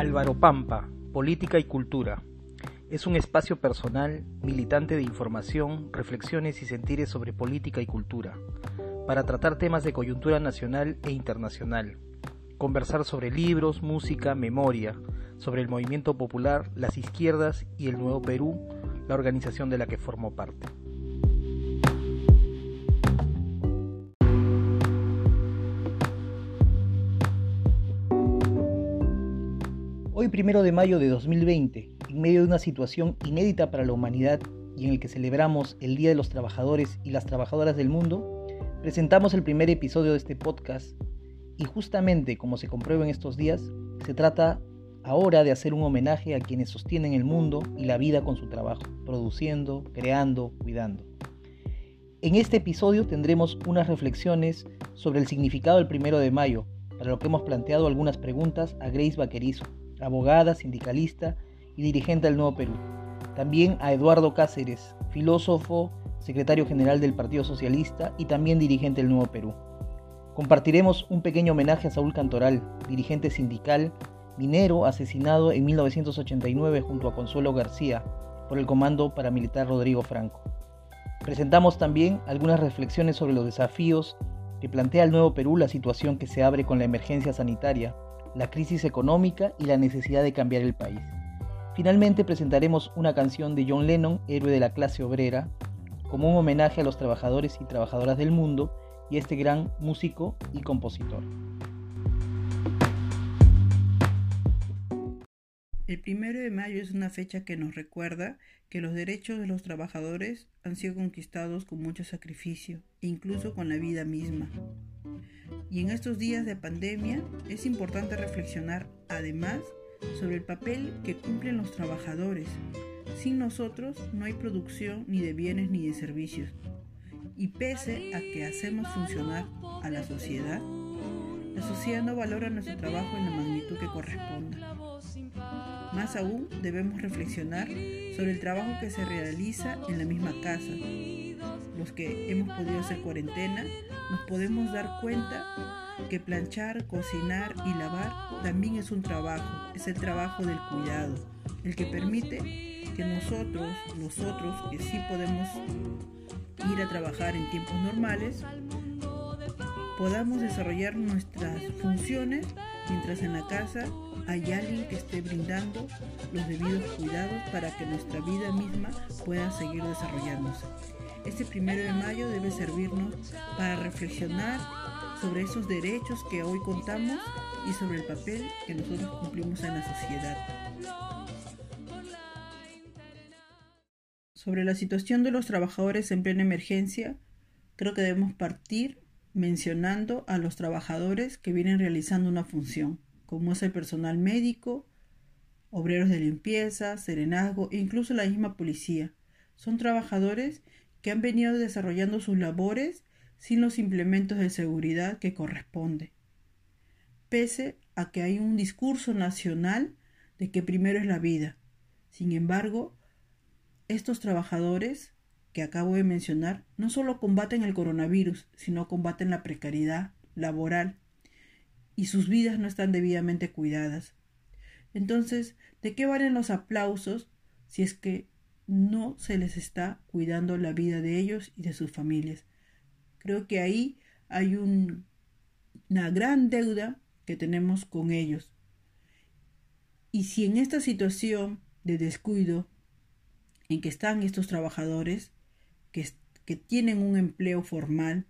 Álvaro Pampa, Política y Cultura. Es un espacio personal, militante de información, reflexiones y sentires sobre política y cultura, para tratar temas de coyuntura nacional e internacional, conversar sobre libros, música, memoria, sobre el movimiento popular, las izquierdas y el Nuevo Perú, la organización de la que formó parte. Hoy, primero de mayo de 2020, en medio de una situación inédita para la humanidad y en el que celebramos el Día de los Trabajadores y las Trabajadoras del Mundo, presentamos el primer episodio de este podcast y justamente como se comprueba en estos días, se trata ahora de hacer un homenaje a quienes sostienen el mundo y la vida con su trabajo, produciendo, creando, cuidando. En este episodio tendremos unas reflexiones sobre el significado del primero de mayo, para lo que hemos planteado algunas preguntas a Grace Vaquerizo, abogada, sindicalista y dirigente del Nuevo Perú. También a Eduardo Cáceres, filósofo, secretario general del Partido Socialista y también dirigente del Nuevo Perú. Compartiremos un pequeño homenaje a Saúl Cantoral, dirigente sindical, minero asesinado en 1989 junto a Consuelo García por el comando paramilitar Rodrigo Franco. Presentamos también algunas reflexiones sobre los desafíos que plantea el Nuevo Perú la situación que se abre con la emergencia sanitaria la crisis económica y la necesidad de cambiar el país. Finalmente presentaremos una canción de John Lennon, héroe de la clase obrera, como un homenaje a los trabajadores y trabajadoras del mundo y a este gran músico y compositor. El primero de mayo es una fecha que nos recuerda que los derechos de los trabajadores han sido conquistados con mucho sacrificio, incluso con la vida misma. Y en estos días de pandemia es importante reflexionar además sobre el papel que cumplen los trabajadores. Sin nosotros no hay producción ni de bienes ni de servicios. Y pese a que hacemos funcionar a la sociedad, la sociedad no valora nuestro trabajo en la magnitud que corresponda. Más aún debemos reflexionar sobre el trabajo que se realiza en la misma casa. Los que hemos podido hacer cuarentena nos podemos dar cuenta que planchar, cocinar y lavar también es un trabajo, es el trabajo del cuidado, el que permite que nosotros, nosotros que sí podemos ir a trabajar en tiempos normales, podamos desarrollar nuestras funciones mientras en la casa hay alguien que esté brindando los debidos cuidados para que nuestra vida misma pueda seguir desarrollándose. Este primero de mayo debe servirnos para reflexionar sobre esos derechos que hoy contamos y sobre el papel que nosotros cumplimos en la sociedad. Sobre la situación de los trabajadores en plena emergencia, creo que debemos partir mencionando a los trabajadores que vienen realizando una función, como es el personal médico, obreros de limpieza, serenazgo e incluso la misma policía. Son trabajadores que han venido desarrollando sus labores sin los implementos de seguridad que corresponde. Pese a que hay un discurso nacional de que primero es la vida. Sin embargo, estos trabajadores que acabo de mencionar no solo combaten el coronavirus, sino combaten la precariedad laboral y sus vidas no están debidamente cuidadas. Entonces, ¿de qué valen los aplausos si es que no se les está cuidando la vida de ellos y de sus familias. Creo que ahí hay una gran deuda que tenemos con ellos. Y si en esta situación de descuido en que están estos trabajadores, que, que tienen un empleo formal,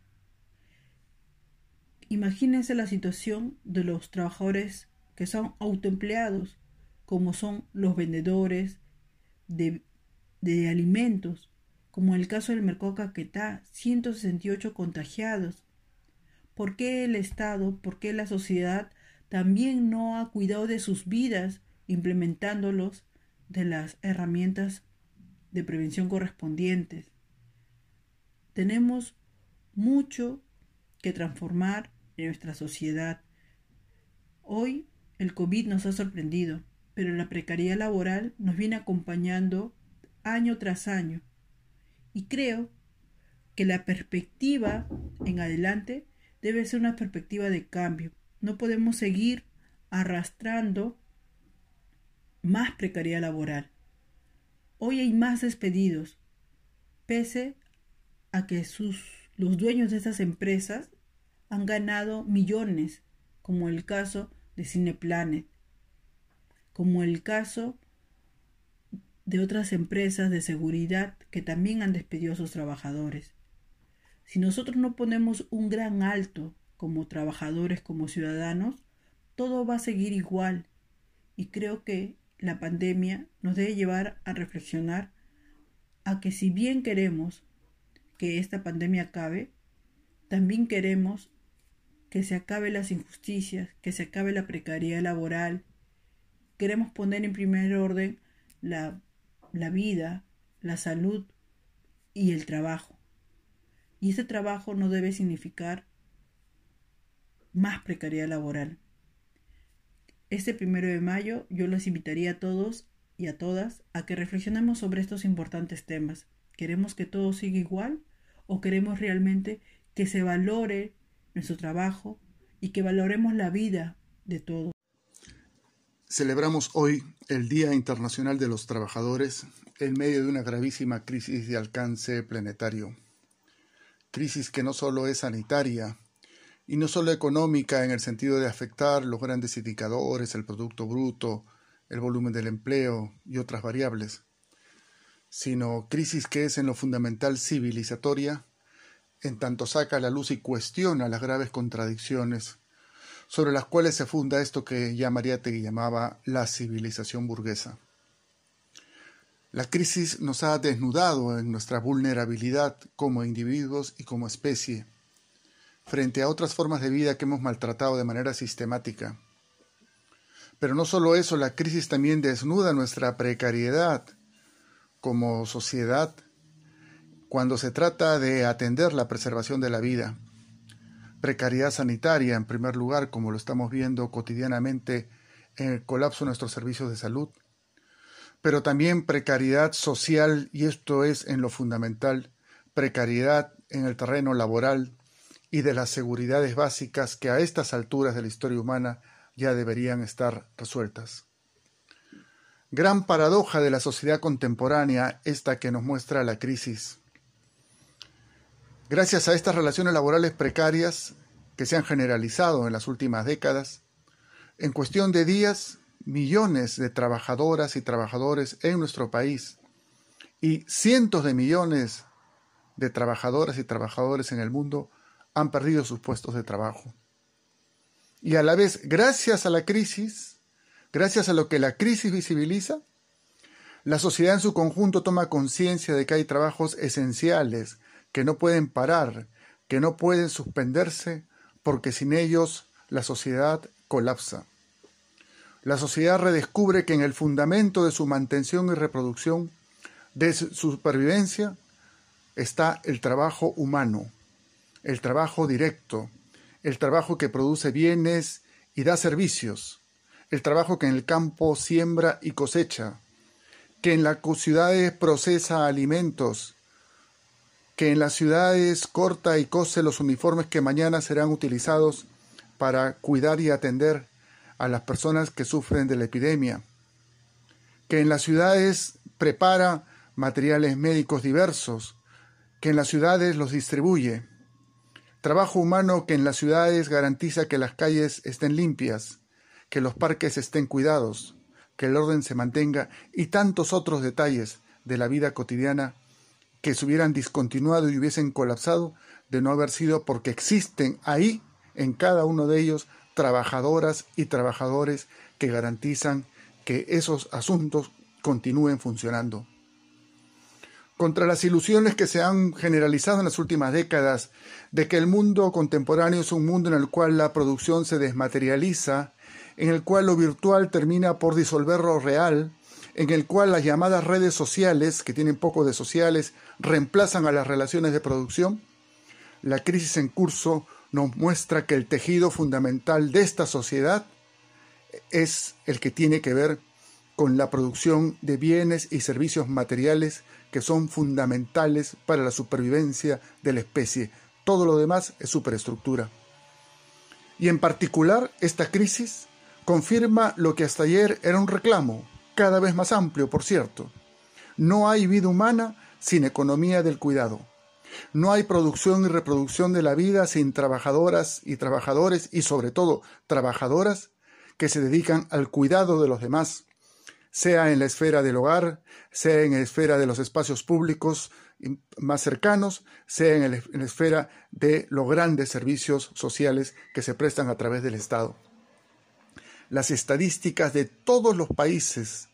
imagínense la situación de los trabajadores que son autoempleados, como son los vendedores de alimentos, como el caso del Mercado Caquetá, 168 contagiados. ¿Por qué el Estado, por qué la sociedad también no ha cuidado de sus vidas implementándolos de las herramientas de prevención correspondientes? Tenemos mucho que transformar nuestra sociedad. Hoy el COVID nos ha sorprendido, pero la precariedad laboral nos viene acompañando año tras año. Y creo que la perspectiva en adelante debe ser una perspectiva de cambio. No podemos seguir arrastrando más precariedad laboral. Hoy hay más despedidos, pese a que sus, los dueños de estas empresas han ganado millones, como el caso de Cineplanet, como el caso de otras empresas de seguridad que también han despedido a sus trabajadores. Si nosotros no ponemos un gran alto como trabajadores, como ciudadanos, todo va a seguir igual. Y creo que la pandemia nos debe llevar a reflexionar a que si bien queremos que esta pandemia acabe, también queremos que se acabe las injusticias, que se acabe la precariedad laboral. Queremos poner en primer orden la, la vida, la salud y el trabajo. Y ese trabajo no debe significar más precariedad laboral. Este primero de mayo yo los invitaría a todos y a todas a que reflexionemos sobre estos importantes temas. ¿Queremos que todo siga igual o queremos realmente que se valore nuestro trabajo y que valoremos la vida de todos? Celebramos hoy el Día Internacional de los Trabajadores en medio de una gravísima crisis de alcance planetario crisis que no solo es sanitaria y no solo económica en el sentido de afectar los grandes indicadores, el Producto Bruto, el volumen del empleo y otras variables, sino crisis que es en lo fundamental civilizatoria, en tanto saca a la luz y cuestiona las graves contradicciones sobre las cuales se funda esto que ya Mariátegui llamaba la civilización burguesa. La crisis nos ha desnudado en nuestra vulnerabilidad como individuos y como especie, frente a otras formas de vida que hemos maltratado de manera sistemática. Pero no solo eso, la crisis también desnuda nuestra precariedad como sociedad cuando se trata de atender la preservación de la vida. Precariedad sanitaria, en primer lugar, como lo estamos viendo cotidianamente en el colapso de nuestros servicios de salud pero también precariedad social, y esto es en lo fundamental, precariedad en el terreno laboral y de las seguridades básicas que a estas alturas de la historia humana ya deberían estar resueltas. Gran paradoja de la sociedad contemporánea esta que nos muestra la crisis. Gracias a estas relaciones laborales precarias que se han generalizado en las últimas décadas, en cuestión de días millones de trabajadoras y trabajadores en nuestro país y cientos de millones de trabajadoras y trabajadores en el mundo han perdido sus puestos de trabajo. Y a la vez, gracias a la crisis, gracias a lo que la crisis visibiliza, la sociedad en su conjunto toma conciencia de que hay trabajos esenciales que no pueden parar, que no pueden suspenderse, porque sin ellos la sociedad colapsa. La sociedad redescubre que en el fundamento de su mantención y reproducción, de su supervivencia, está el trabajo humano, el trabajo directo, el trabajo que produce bienes y da servicios, el trabajo que en el campo siembra y cosecha, que en las ciudades procesa alimentos, que en las ciudades corta y cose los uniformes que mañana serán utilizados para cuidar y atender a las personas que sufren de la epidemia, que en las ciudades prepara materiales médicos diversos, que en las ciudades los distribuye, trabajo humano que en las ciudades garantiza que las calles estén limpias, que los parques estén cuidados, que el orden se mantenga y tantos otros detalles de la vida cotidiana que se hubieran discontinuado y hubiesen colapsado de no haber sido porque existen ahí, en cada uno de ellos, trabajadoras y trabajadores que garantizan que esos asuntos continúen funcionando. Contra las ilusiones que se han generalizado en las últimas décadas de que el mundo contemporáneo es un mundo en el cual la producción se desmaterializa, en el cual lo virtual termina por disolver lo real, en el cual las llamadas redes sociales, que tienen poco de sociales, reemplazan a las relaciones de producción, la crisis en curso nos muestra que el tejido fundamental de esta sociedad es el que tiene que ver con la producción de bienes y servicios materiales que son fundamentales para la supervivencia de la especie. Todo lo demás es superestructura. Y en particular, esta crisis confirma lo que hasta ayer era un reclamo, cada vez más amplio, por cierto. No hay vida humana sin economía del cuidado. No hay producción y reproducción de la vida sin trabajadoras y trabajadores y sobre todo trabajadoras que se dedican al cuidado de los demás, sea en la esfera del hogar, sea en la esfera de los espacios públicos más cercanos, sea en, la esfera de los grandes servicios sociales que se prestan a través del Estado. Las estadísticas de todos los países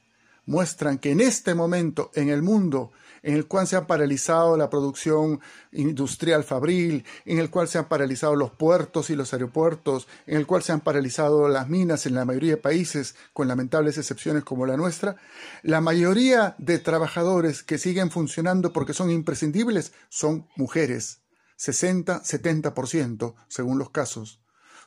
muestran que en este momento en el mundo en el cual se ha paralizado la producción industrial fabril, en el cual se han paralizado los puertos y los aeropuertos, en el cual se han paralizado las minas en la mayoría de países, con lamentables excepciones como la nuestra, la mayoría de trabajadores que siguen funcionando porque son imprescindibles son mujeres, 60-70% según los casos.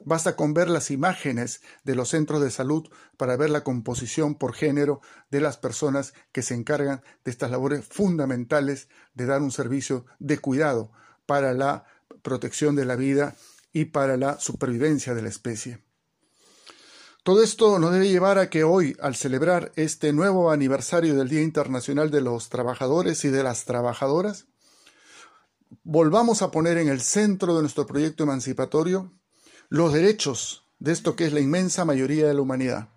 Basta con ver las imágenes de los centros de salud para ver la composición por género de las personas que se encargan de estas labores fundamentales de dar un servicio de cuidado para la protección de la vida y para la supervivencia de la especie. Todo esto nos debe llevar a que hoy, al celebrar este nuevo aniversario del Día Internacional de los Trabajadores y de las Trabajadoras, volvamos a poner en el centro de nuestro proyecto emancipatorio los derechos de esto que es la inmensa mayoría de la humanidad,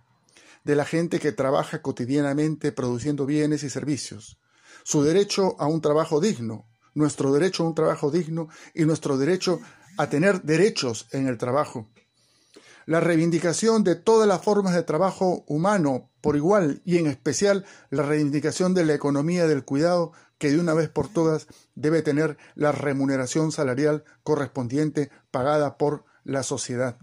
de la gente que trabaja cotidianamente produciendo bienes y servicios, su derecho a un trabajo digno, nuestro derecho a un trabajo digno y nuestro derecho a tener derechos en el trabajo. La reivindicación de todas las formas de trabajo humano por igual y en especial la reivindicación de la economía del cuidado que de una vez por todas debe tener la remuneración salarial correspondiente pagada por la sociedad.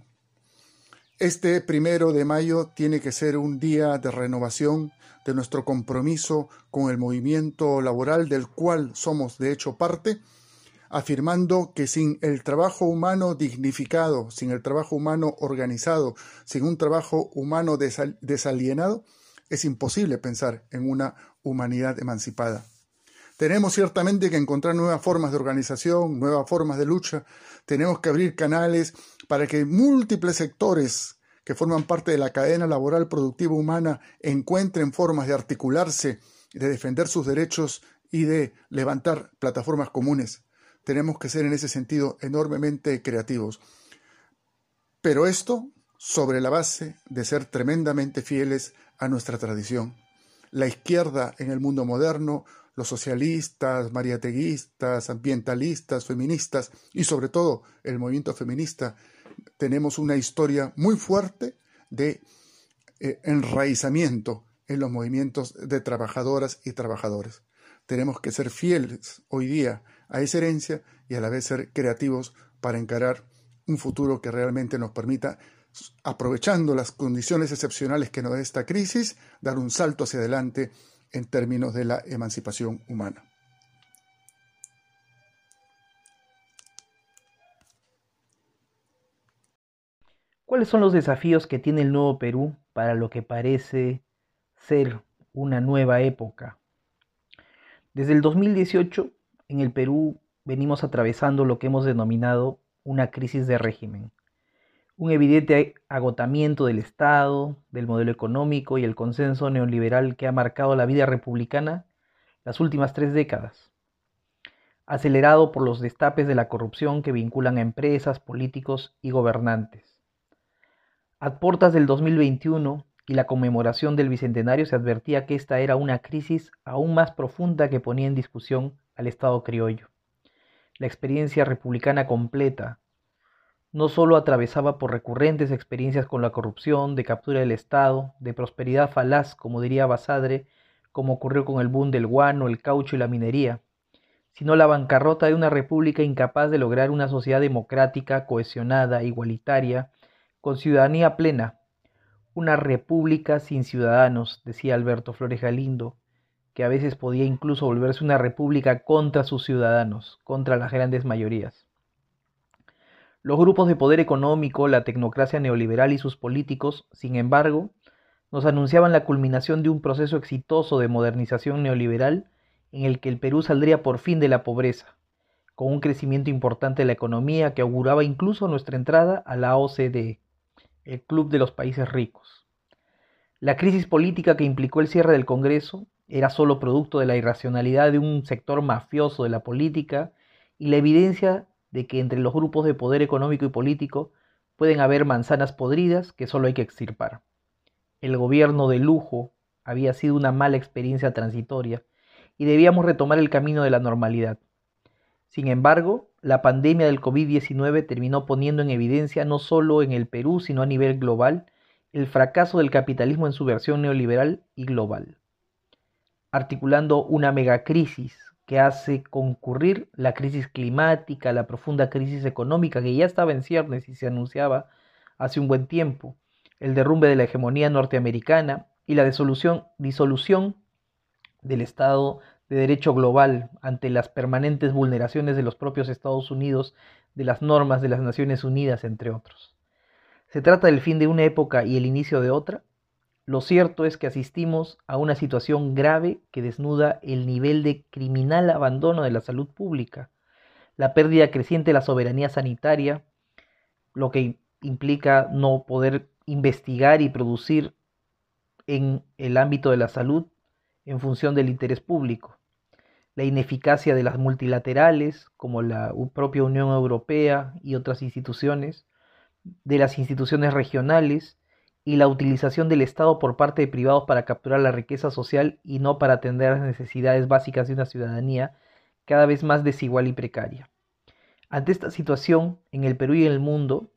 Este primero de mayo tiene que ser un día de renovación de nuestro compromiso con el movimiento laboral del cual somos de hecho parte, afirmando que sin el trabajo humano dignificado, sin el trabajo humano organizado, sin un trabajo humano desalienado, es imposible pensar en una humanidad emancipada. Tenemos ciertamente que encontrar nuevas formas de organización, nuevas formas de lucha. Tenemos que abrir canales para que múltiples sectores que forman parte de la cadena laboral productiva humana encuentren formas de articularse, de defender sus derechos y de levantar plataformas comunes. Tenemos que ser en ese sentido enormemente creativos. Pero esto sobre la base de ser tremendamente fieles a nuestra tradición. La izquierda en el mundo moderno los socialistas, mariateguistas, ambientalistas, feministas y sobre todo el movimiento feminista, tenemos una historia muy fuerte de eh, enraizamiento en los movimientos de trabajadoras y trabajadores. Tenemos que ser fieles hoy día a esa herencia y a la vez ser creativos para encarar un futuro que realmente nos permita, aprovechando las condiciones excepcionales que nos da esta crisis, dar un salto hacia adelante en términos de la emancipación humana. ¿Cuáles son los desafíos que tiene el nuevo Perú para lo que parece ser una nueva época? Desde el 2018, en el Perú venimos atravesando lo que hemos denominado una crisis de régimen un evidente agotamiento del Estado, del modelo económico y el consenso neoliberal que ha marcado la vida republicana las últimas tres décadas, acelerado por los destapes de la corrupción que vinculan a empresas, políticos y gobernantes. A portas del 2021 y la conmemoración del Bicentenario se advertía que esta era una crisis aún más profunda que ponía en discusión al Estado criollo. La experiencia republicana completa, no solo atravesaba por recurrentes experiencias con la corrupción, de captura del Estado, de prosperidad falaz, como diría Basadre, como ocurrió con el boom del guano, el caucho y la minería, sino la bancarrota de una república incapaz de lograr una sociedad democrática, cohesionada, igualitaria, con ciudadanía plena. Una república sin ciudadanos, decía Alberto Flores Galindo, que a veces podía incluso volverse una república contra sus ciudadanos, contra las grandes mayorías. Los grupos de poder económico, la tecnocracia neoliberal y sus políticos, sin embargo, nos anunciaban la culminación de un proceso exitoso de modernización neoliberal en el que el Perú saldría por fin de la pobreza, con un crecimiento importante de la economía que auguraba incluso nuestra entrada a la OCDE, el Club de los Países Ricos. La crisis política que implicó el cierre del Congreso era solo producto de la irracionalidad de un sector mafioso de la política y la evidencia de que entre los grupos de poder económico y político pueden haber manzanas podridas que solo hay que extirpar. El gobierno de lujo había sido una mala experiencia transitoria y debíamos retomar el camino de la normalidad. Sin embargo, la pandemia del COVID-19 terminó poniendo en evidencia no solo en el Perú, sino a nivel global, el fracaso del capitalismo en su versión neoliberal y global, articulando una megacrisis que hace concurrir la crisis climática, la profunda crisis económica que ya estaba en ciernes y se anunciaba hace un buen tiempo, el derrumbe de la hegemonía norteamericana y la disolución, disolución del Estado de Derecho global ante las permanentes vulneraciones de los propios Estados Unidos de las normas de las Naciones Unidas, entre otros. ¿Se trata del fin de una época y el inicio de otra? Lo cierto es que asistimos a una situación grave que desnuda el nivel de criminal abandono de la salud pública, la pérdida creciente de la soberanía sanitaria, lo que implica no poder investigar y producir en el ámbito de la salud en función del interés público, la ineficacia de las multilaterales como la propia Unión Europea y otras instituciones, de las instituciones regionales, y la utilización del Estado por parte de privados para capturar la riqueza social y no para atender las necesidades básicas de una ciudadanía cada vez más desigual y precaria. Ante esta situación, en el Perú y en el mundo,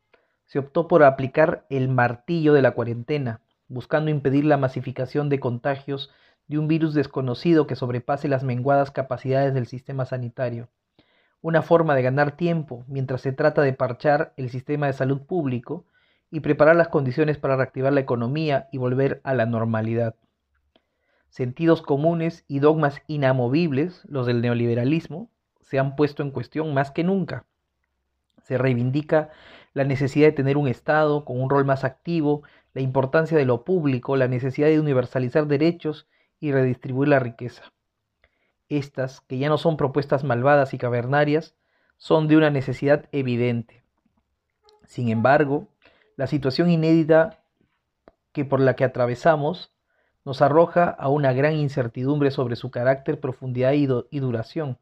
se optó por aplicar el martillo de la cuarentena, buscando impedir la masificación de contagios de un virus desconocido que sobrepase las menguadas capacidades del sistema sanitario. Una forma de ganar tiempo mientras se trata de parchar el sistema de salud público y preparar las condiciones para reactivar la economía y volver a la normalidad. Sentidos comunes y dogmas inamovibles, los del neoliberalismo, se han puesto en cuestión más que nunca. Se reivindica la necesidad de tener un Estado con un rol más activo, la importancia de lo público, la necesidad de universalizar derechos y redistribuir la riqueza. Estas, que ya no son propuestas malvadas y cavernarias, son de una necesidad evidente. Sin embargo, la situación inédita que por la que atravesamos nos arroja a una gran incertidumbre sobre su carácter, profundidad y, y duración.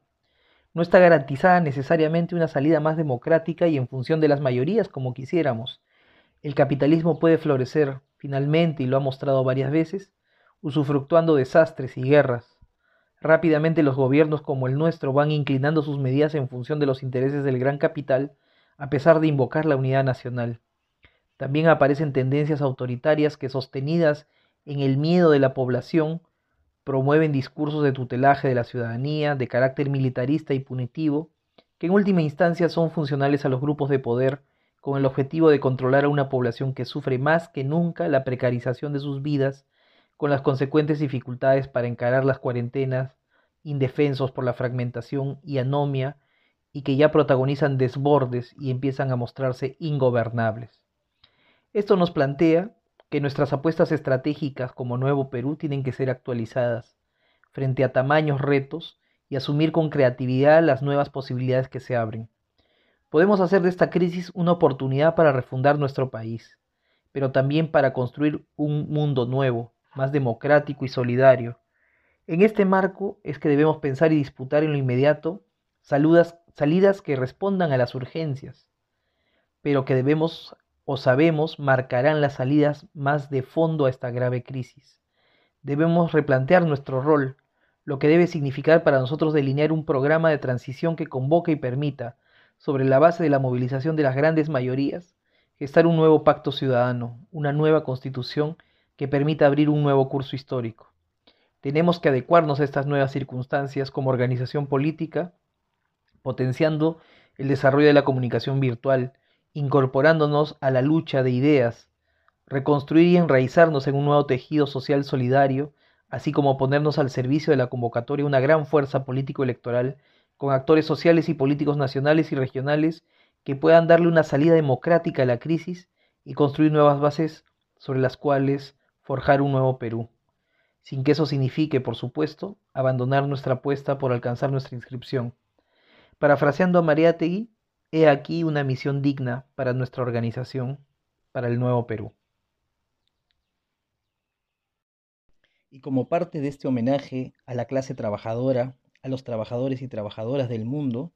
No está garantizada necesariamente una salida más democrática y en función de las mayorías como quisiéramos. El capitalismo puede florecer, finalmente, y lo ha mostrado varias veces, usufructuando desastres y guerras. Rápidamente los gobiernos como el nuestro van inclinando sus medidas en función de los intereses del gran capital, a pesar de invocar la unidad nacional. También aparecen tendencias autoritarias que, sostenidas en el miedo de la población, promueven discursos de tutelaje de la ciudadanía, de carácter militarista y punitivo, que en última instancia son funcionales a los grupos de poder con el objetivo de controlar a una población que sufre más que nunca la precarización de sus vidas, con las consecuentes dificultades para encarar las cuarentenas, indefensos por la fragmentación y anomia, y que ya protagonizan desbordes y empiezan a mostrarse ingobernables. Esto nos plantea que nuestras apuestas estratégicas como Nuevo Perú tienen que ser actualizadas frente a tamaños retos y asumir con creatividad las nuevas posibilidades que se abren. Podemos hacer de esta crisis una oportunidad para refundar nuestro país, pero también para construir un mundo nuevo, más democrático y solidario. En este marco es que debemos pensar y disputar en lo inmediato salidas que respondan a las urgencias, pero que debemos o sabemos marcarán las salidas más de fondo a esta grave crisis. Debemos replantear nuestro rol, lo que debe significar para nosotros delinear un programa de transición que convoque y permita, sobre la base de la movilización de las grandes mayorías, gestar un nuevo pacto ciudadano, una nueva constitución que permita abrir un nuevo curso histórico. Tenemos que adecuarnos a estas nuevas circunstancias como organización política, potenciando el desarrollo de la comunicación virtual, incorporándonos a la lucha de ideas, reconstruir y enraizarnos en un nuevo tejido social solidario, así como ponernos al servicio de la convocatoria una gran fuerza político-electoral con actores sociales y políticos nacionales y regionales que puedan darle una salida democrática a la crisis y construir nuevas bases sobre las cuales forjar un nuevo Perú, sin que eso signifique, por supuesto, abandonar nuestra apuesta por alcanzar nuestra inscripción. Parafraseando a Mariátegui, He aquí una misión digna para nuestra organización, para el nuevo Perú. Y como parte de este homenaje a la clase trabajadora, a los trabajadores y trabajadoras del mundo,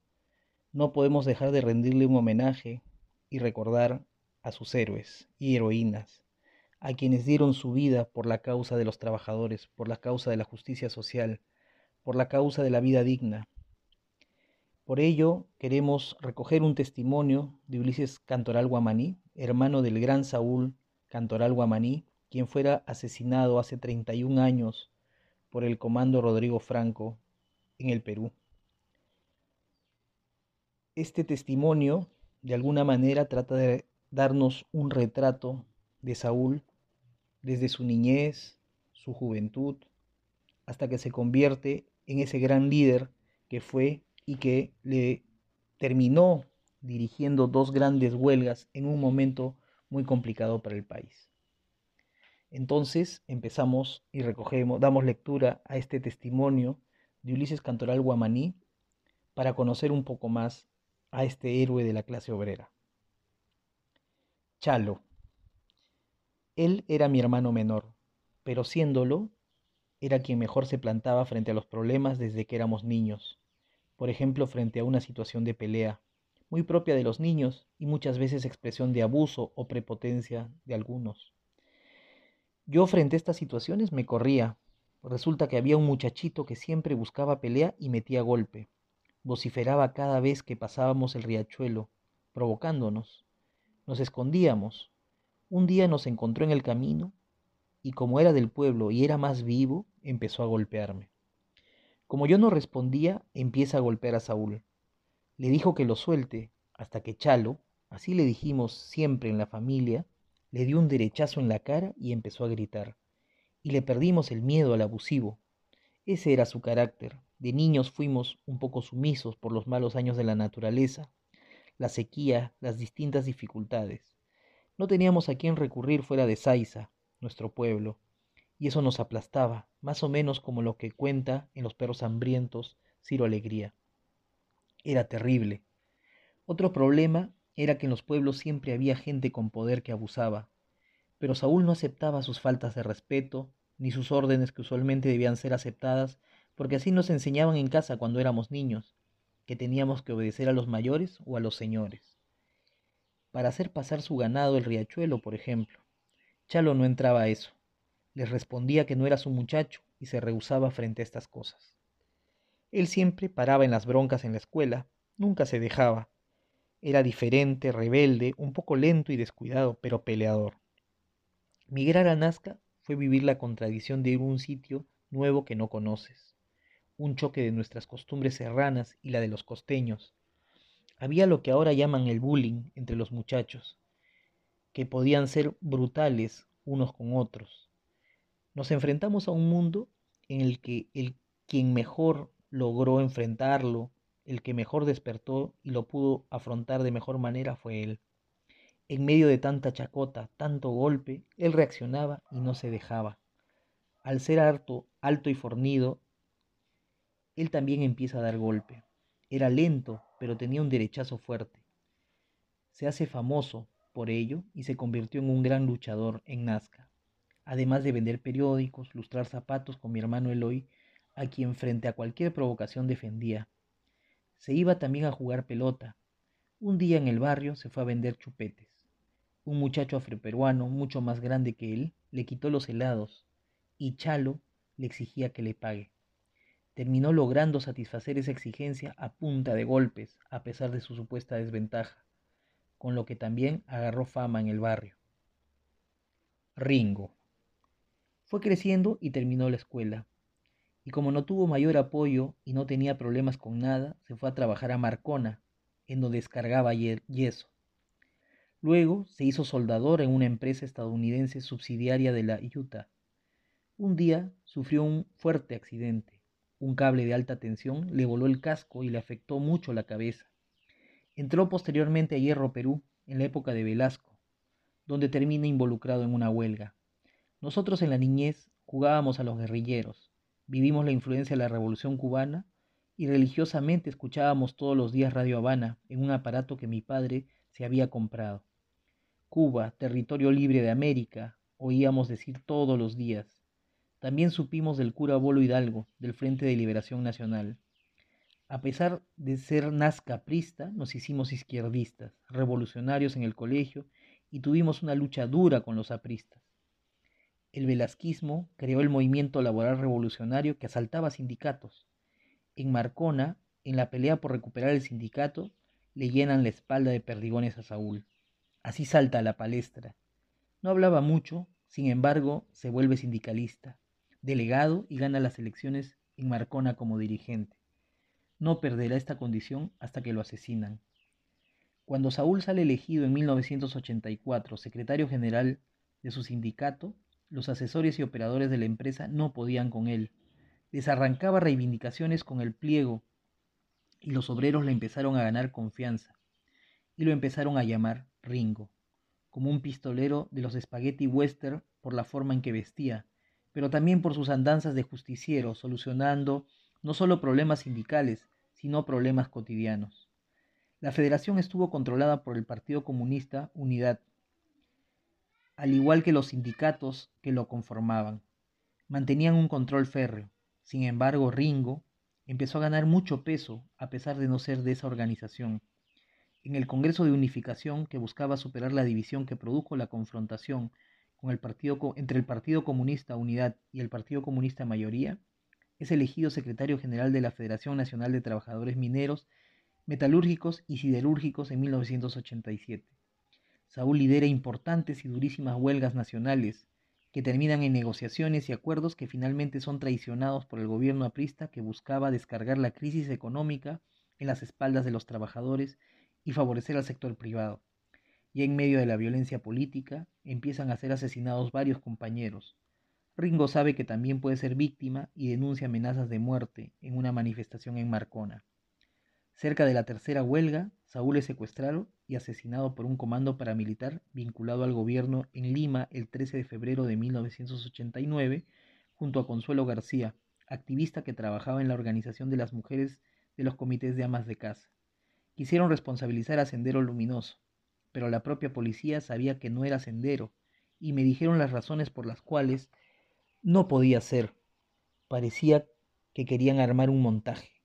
no podemos dejar de rendirle un homenaje y recordar a sus héroes y heroínas, a quienes dieron su vida por la causa de los trabajadores, por la causa de la justicia social, por la causa de la vida digna. Por ello, queremos recoger un testimonio de Ulises Cantoral Guamaní, hermano del gran Saúl Cantoral Guamaní, quien fuera asesinado hace 31 años por el comando Rodrigo Franco en el Perú. Este testimonio, de alguna manera, trata de darnos un retrato de Saúl desde su niñez, su juventud, hasta que se convierte en ese gran líder que fue y que le terminó dirigiendo dos grandes huelgas en un momento muy complicado para el país. Entonces empezamos y recogemos, damos lectura a este testimonio de Ulises Cantoral Guamaní para conocer un poco más a este héroe de la clase obrera. Chalo. Él era mi hermano menor, pero siéndolo, era quien mejor se plantaba frente a los problemas desde que éramos niños, por ejemplo frente a una situación de pelea, muy propia de los niños y muchas veces expresión de abuso o prepotencia de algunos. Yo frente a estas situaciones me corría. Resulta que había un muchachito que siempre buscaba pelea y metía golpe. Vociferaba cada vez que pasábamos el riachuelo, provocándonos. Nos escondíamos, un día nos encontró en el camino y como era del pueblo y era más vivo, empezó a golpearme. Como yo no respondía, empieza a golpear a Saúl. Le dijo que lo suelte, hasta que Chalo, así le dijimos siempre en la familia, le dio un derechazo en la cara y empezó a gritar. Y le perdimos el miedo al abusivo. Ese era su carácter. De niños fuimos un poco sumisos por los malos años de la naturaleza, la sequía, las distintas dificultades. No teníamos a quién recurrir fuera de Saiza, nuestro pueblo, y eso nos aplastaba, más o menos como lo que cuenta en Los perros hambrientos Ciro Alegría. Era terrible. Otro problema era que en los pueblos siempre había gente con poder que abusaba, pero Saúl no aceptaba sus faltas de respeto, ni sus órdenes que usualmente debían ser aceptadas, porque así nos enseñaban en casa cuando éramos niños, que teníamos que obedecer a los mayores o a los señores para hacer pasar su ganado el riachuelo, por ejemplo. Chalo no entraba a eso. Les respondía que no era su muchacho y se rehusaba frente a estas cosas. Él siempre paraba en las broncas en la escuela, nunca se dejaba. Era diferente, rebelde, un poco lento y descuidado, pero peleador. Migrar a Nazca fue vivir la contradicción de ir a un sitio nuevo que no conoces, un choque de nuestras costumbres serranas y la de los costeños, había lo que ahora llaman el bullying entre los muchachos, que podían ser brutales unos con otros. Nos enfrentamos a un mundo en el que el quien mejor logró enfrentarlo, el que mejor despertó y lo pudo afrontar de mejor manera fue él. En medio de tanta chacota, tanto golpe, él reaccionaba y no se dejaba. Al ser alto, alto y fornido, él también empieza a dar golpe. Era lento, pero tenía un derechazo fuerte. Se hace famoso por ello y se convirtió en un gran luchador en Nazca, además de vender periódicos, lustrar zapatos con mi hermano Eloy, a quien frente a cualquier provocación defendía. Se iba también a jugar pelota. Un día en el barrio se fue a vender chupetes. Un muchacho afroperuano, mucho más grande que él, le quitó los helados y Chalo le exigía que le pague terminó logrando satisfacer esa exigencia a punta de golpes, a pesar de su supuesta desventaja, con lo que también agarró fama en el barrio. Ringo. Fue creciendo y terminó la escuela, y como no tuvo mayor apoyo y no tenía problemas con nada, se fue a trabajar a Marcona, en donde descargaba yeso. Luego se hizo soldador en una empresa estadounidense subsidiaria de la Utah. Un día sufrió un fuerte accidente un cable de alta tensión le voló el casco y le afectó mucho la cabeza. Entró posteriormente a Hierro Perú, en la época de Velasco, donde termina involucrado en una huelga. Nosotros en la niñez jugábamos a los guerrilleros, vivimos la influencia de la Revolución cubana y religiosamente escuchábamos todos los días Radio Habana en un aparato que mi padre se había comprado. Cuba, territorio libre de América, oíamos decir todos los días. También supimos del cura Bolo Hidalgo, del Frente de Liberación Nacional. A pesar de ser nazcaprista, nos hicimos izquierdistas, revolucionarios en el colegio y tuvimos una lucha dura con los apristas. El velasquismo creó el movimiento laboral revolucionario que asaltaba sindicatos. En Marcona, en la pelea por recuperar el sindicato, le llenan la espalda de perdigones a Saúl. Así salta a la palestra. No hablaba mucho, sin embargo, se vuelve sindicalista, delegado y gana las elecciones en Marcona como dirigente. No perderá esta condición hasta que lo asesinan. Cuando Saúl sale elegido en 1984 secretario general de su sindicato, los asesores y operadores de la empresa no podían con él. Les arrancaba reivindicaciones con el pliego y los obreros le empezaron a ganar confianza y lo empezaron a llamar Ringo, como un pistolero de los spaghetti western por la forma en que vestía, pero también por sus andanzas de justiciero, solucionando no solo problemas sindicales, sino problemas cotidianos. La federación estuvo controlada por el Partido Comunista Unidad, al igual que los sindicatos que lo conformaban. Mantenían un control férreo. Sin embargo, Ringo empezó a ganar mucho peso a pesar de no ser de esa organización. En el Congreso de Unificación, que buscaba superar la división que produjo la confrontación con el partido, entre el Partido Comunista Unidad y el Partido Comunista Mayoría, es elegido secretario general de la Federación Nacional de Trabajadores Mineros, Metalúrgicos y Siderúrgicos en 1987. Saúl lidera importantes y durísimas huelgas nacionales, que terminan en negociaciones y acuerdos que finalmente son traicionados por el gobierno aprista que buscaba descargar la crisis económica en las espaldas de los trabajadores y favorecer al sector privado. Y en medio de la violencia política empiezan a ser asesinados varios compañeros. Ringo sabe que también puede ser víctima y denuncia amenazas de muerte en una manifestación en Marcona. Cerca de la tercera huelga, Saúl es secuestrado y asesinado por un comando paramilitar vinculado al gobierno en Lima el 13 de febrero de 1989, junto a Consuelo García, activista que trabajaba en la organización de las mujeres de los comités de amas de casa. Quisieron responsabilizar a Sendero Luminoso, pero la propia policía sabía que no era Sendero y me dijeron las razones por las cuales no podía ser. Parecía que querían armar un montaje.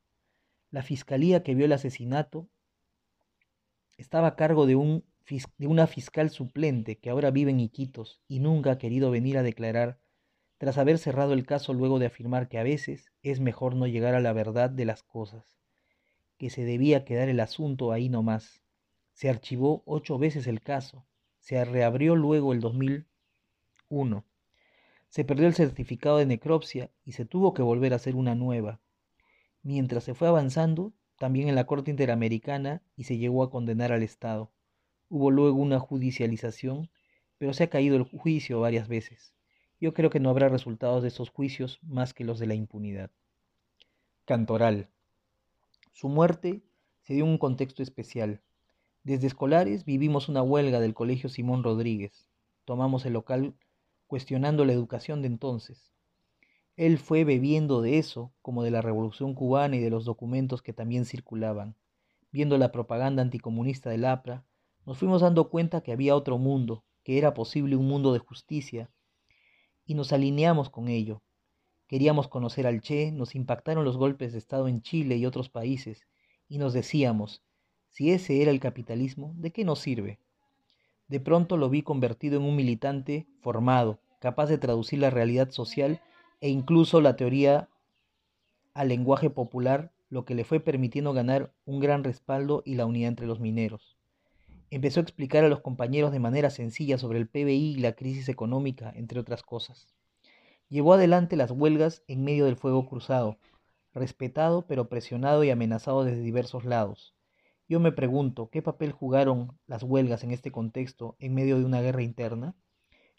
La fiscalía que vio el asesinato estaba a cargo de, un, de una fiscal suplente que ahora vive en Iquitos y nunca ha querido venir a declarar tras haber cerrado el caso luego de afirmar que a veces es mejor no llegar a la verdad de las cosas, que se debía quedar el asunto ahí nomás. Se archivó ocho veces el caso, se reabrió luego el 2001, se perdió el certificado de necropsia y se tuvo que volver a hacer una nueva. Mientras se fue avanzando, también en la Corte Interamericana y se llegó a condenar al Estado. Hubo luego una judicialización, pero se ha caído el juicio varias veces. Yo creo que no habrá resultados de esos juicios más que los de la impunidad. Cantoral. Su muerte se dio en un contexto especial. Desde escolares vivimos una huelga del Colegio Simón Rodríguez. Tomamos el local cuestionando la educación de entonces. Él fue bebiendo de eso, como de la Revolución cubana y de los documentos que también circulaban. Viendo la propaganda anticomunista del APRA, nos fuimos dando cuenta que había otro mundo, que era posible un mundo de justicia, y nos alineamos con ello. Queríamos conocer al Che, nos impactaron los golpes de Estado en Chile y otros países, y nos decíamos, si ese era el capitalismo, ¿de qué nos sirve? De pronto lo vi convertido en un militante formado, capaz de traducir la realidad social e incluso la teoría al lenguaje popular, lo que le fue permitiendo ganar un gran respaldo y la unidad entre los mineros. Empezó a explicar a los compañeros de manera sencilla sobre el PBI y la crisis económica, entre otras cosas. Llevó adelante las huelgas en medio del fuego cruzado, respetado pero presionado y amenazado desde diversos lados. Yo me pregunto, ¿qué papel jugaron las huelgas en este contexto en medio de una guerra interna?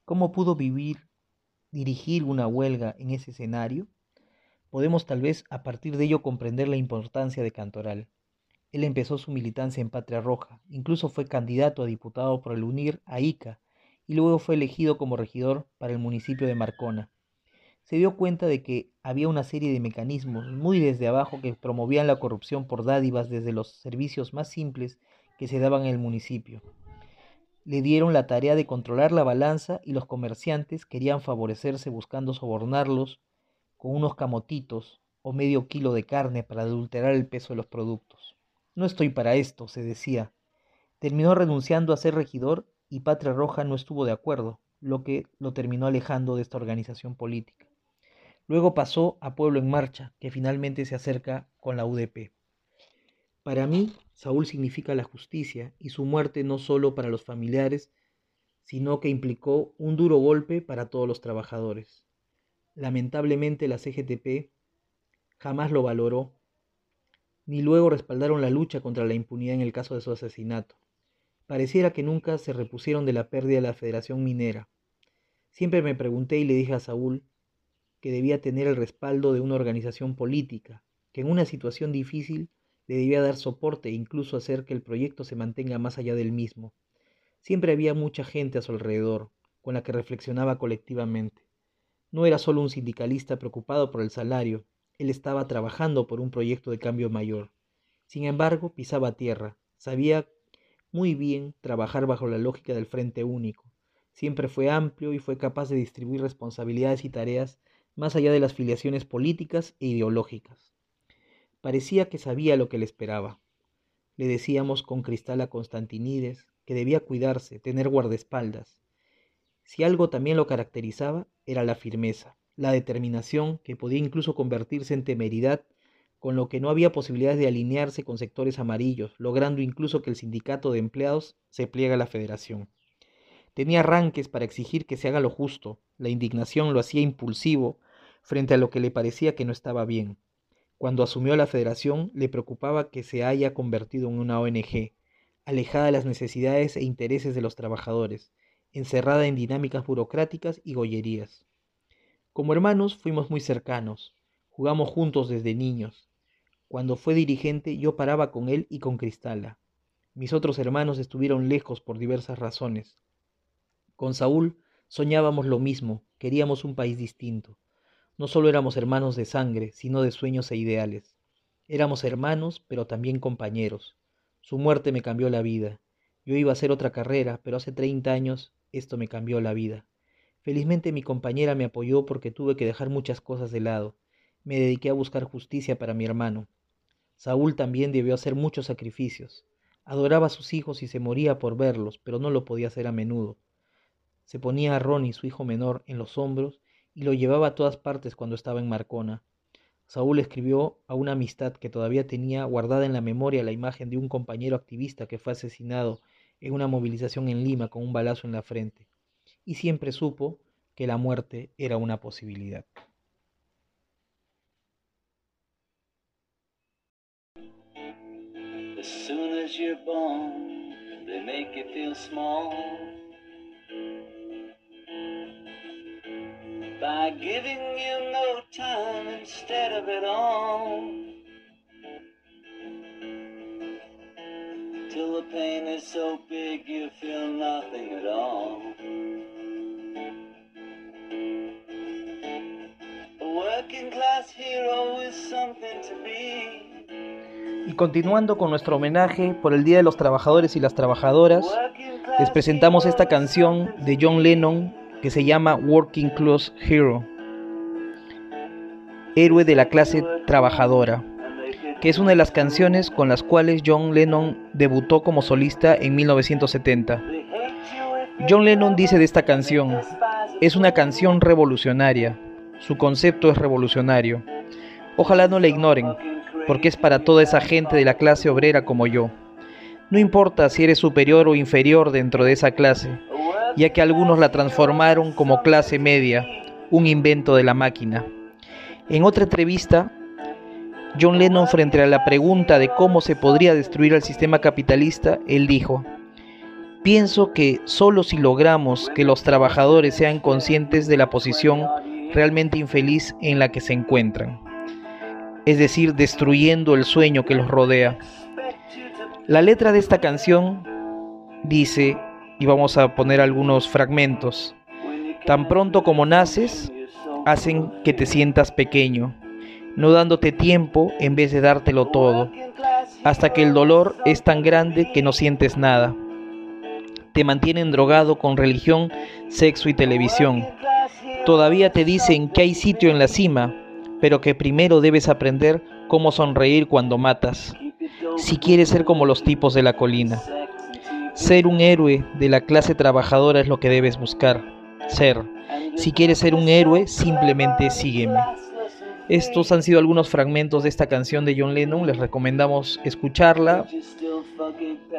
¿Cómo pudo vivir dirigir una huelga en ese escenario, podemos tal vez a partir de ello comprender la importancia de Cantoral. Él empezó su militancia en Patria Roja, incluso fue candidato a diputado por el UNIR a Ica y luego fue elegido como regidor para el municipio de Marcona. Se dio cuenta de que había una serie de mecanismos muy desde abajo que promovían la corrupción por dádivas desde los servicios más simples que se daban en el municipio. Le dieron la tarea de controlar la balanza y los comerciantes querían favorecerse buscando sobornarlos con unos camotitos o medio kilo de carne para adulterar el peso de los productos. No estoy para esto, se decía. Terminó renunciando a ser regidor y Patria Roja no estuvo de acuerdo, lo que lo terminó alejando de esta organización política. Luego pasó a Pueblo en Marcha, que finalmente se acerca con la UDP. Para mí, Saúl significa la justicia y su muerte no solo para los familiares, sino que implicó un duro golpe para todos los trabajadores. Lamentablemente la CGTP jamás lo valoró, ni luego respaldaron la lucha contra la impunidad en el caso de su asesinato. Pareciera que nunca se repusieron de la pérdida de la Federación Minera. Siempre me pregunté y le dije a Saúl que debía tener el respaldo de una organización política, que en una situación difícil le debía dar soporte e incluso hacer que el proyecto se mantenga más allá del mismo. Siempre había mucha gente a su alrededor, con la que reflexionaba colectivamente. No era solo un sindicalista preocupado por el salario, él estaba trabajando por un proyecto de cambio mayor. Sin embargo, pisaba tierra, sabía muy bien trabajar bajo la lógica del Frente Único. Siempre fue amplio y fue capaz de distribuir responsabilidades y tareas más allá de las filiaciones políticas e ideológicas. Parecía que sabía lo que le esperaba. Le decíamos con cristal a Constantinides que debía cuidarse, tener guardaespaldas. Si algo también lo caracterizaba, era la firmeza, la determinación que podía incluso convertirse en temeridad, con lo que no había posibilidades de alinearse con sectores amarillos, logrando incluso que el sindicato de empleados se pliega a la federación. Tenía arranques para exigir que se haga lo justo, la indignación lo hacía impulsivo frente a lo que le parecía que no estaba bien. Cuando asumió la federación, le preocupaba que se haya convertido en una ONG, alejada de las necesidades e intereses de los trabajadores, encerrada en dinámicas burocráticas y gollerías. Como hermanos fuimos muy cercanos, jugamos juntos desde niños. Cuando fue dirigente yo paraba con él y con Cristala. Mis otros hermanos estuvieron lejos por diversas razones. Con Saúl soñábamos lo mismo, queríamos un país distinto. No solo éramos hermanos de sangre, sino de sueños e ideales. Éramos hermanos, pero también compañeros. Su muerte me cambió la vida. Yo iba a hacer otra carrera, pero hace 30 años esto me cambió la vida. Felizmente mi compañera me apoyó porque tuve que dejar muchas cosas de lado. Me dediqué a buscar justicia para mi hermano. Saúl también debió hacer muchos sacrificios. Adoraba a sus hijos y se moría por verlos, pero no lo podía hacer a menudo. Se ponía a Ronnie, su hijo menor, en los hombros y lo llevaba a todas partes cuando estaba en Marcona. Saúl escribió a una amistad que todavía tenía guardada en la memoria la imagen de un compañero activista que fue asesinado en una movilización en Lima con un balazo en la frente, y siempre supo que la muerte era una posibilidad. By giving you no time instead of it all. Till the pain is so big you feel nothing at all. A working class hero is something to be. Y continuando con nuestro homenaje por el Día de los Trabajadores y las Trabajadoras, les presentamos esta canción de John Lennon que se llama Working Class Hero, héroe de la clase trabajadora, que es una de las canciones con las cuales John Lennon debutó como solista en 1970. John Lennon dice de esta canción, es una canción revolucionaria, su concepto es revolucionario. Ojalá no la ignoren, porque es para toda esa gente de la clase obrera como yo. No importa si eres superior o inferior dentro de esa clase, ya que algunos la transformaron como clase media, un invento de la máquina. En otra entrevista, John Lennon frente a la pregunta de cómo se podría destruir el sistema capitalista, él dijo, pienso que solo si logramos que los trabajadores sean conscientes de la posición realmente infeliz en la que se encuentran, es decir, destruyendo el sueño que los rodea. La letra de esta canción dice, y vamos a poner algunos fragmentos. Tan pronto como naces, hacen que te sientas pequeño, no dándote tiempo en vez de dártelo todo, hasta que el dolor es tan grande que no sientes nada. te mantienen drogado con religión, sexo y televisión. Todavía te dicen que hay sitio en la cima, pero que primero debes aprender cómo sonreír cuando matas, si quieres ser como los tipos de la colina. Ser un héroe de la clase trabajadora es lo que debes buscar. Ser. Si quieres ser un héroe, simplemente sígueme. Estos han sido algunos fragmentos de esta canción de John Lennon. Les recomendamos escucharla.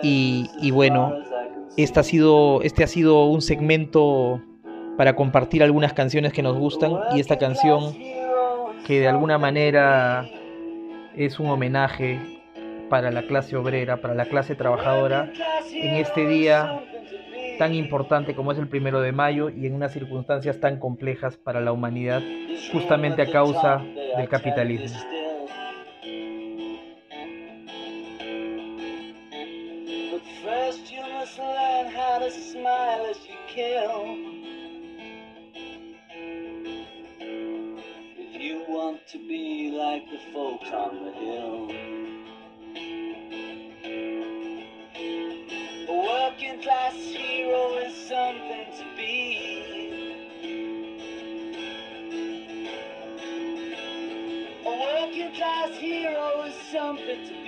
Y, bueno, este ha, sido, este ha sido un segmento para compartir algunas canciones que nos gustan. Y esta canción que de alguna manera es un homenaje para la clase obrera, para la clase trabajadora, en este día tan importante como es el primero de mayo y en unas circunstancias tan complejas para la humanidad, justamente a causa del capitalismo. Class hero is something to be. A working class hero is something to be.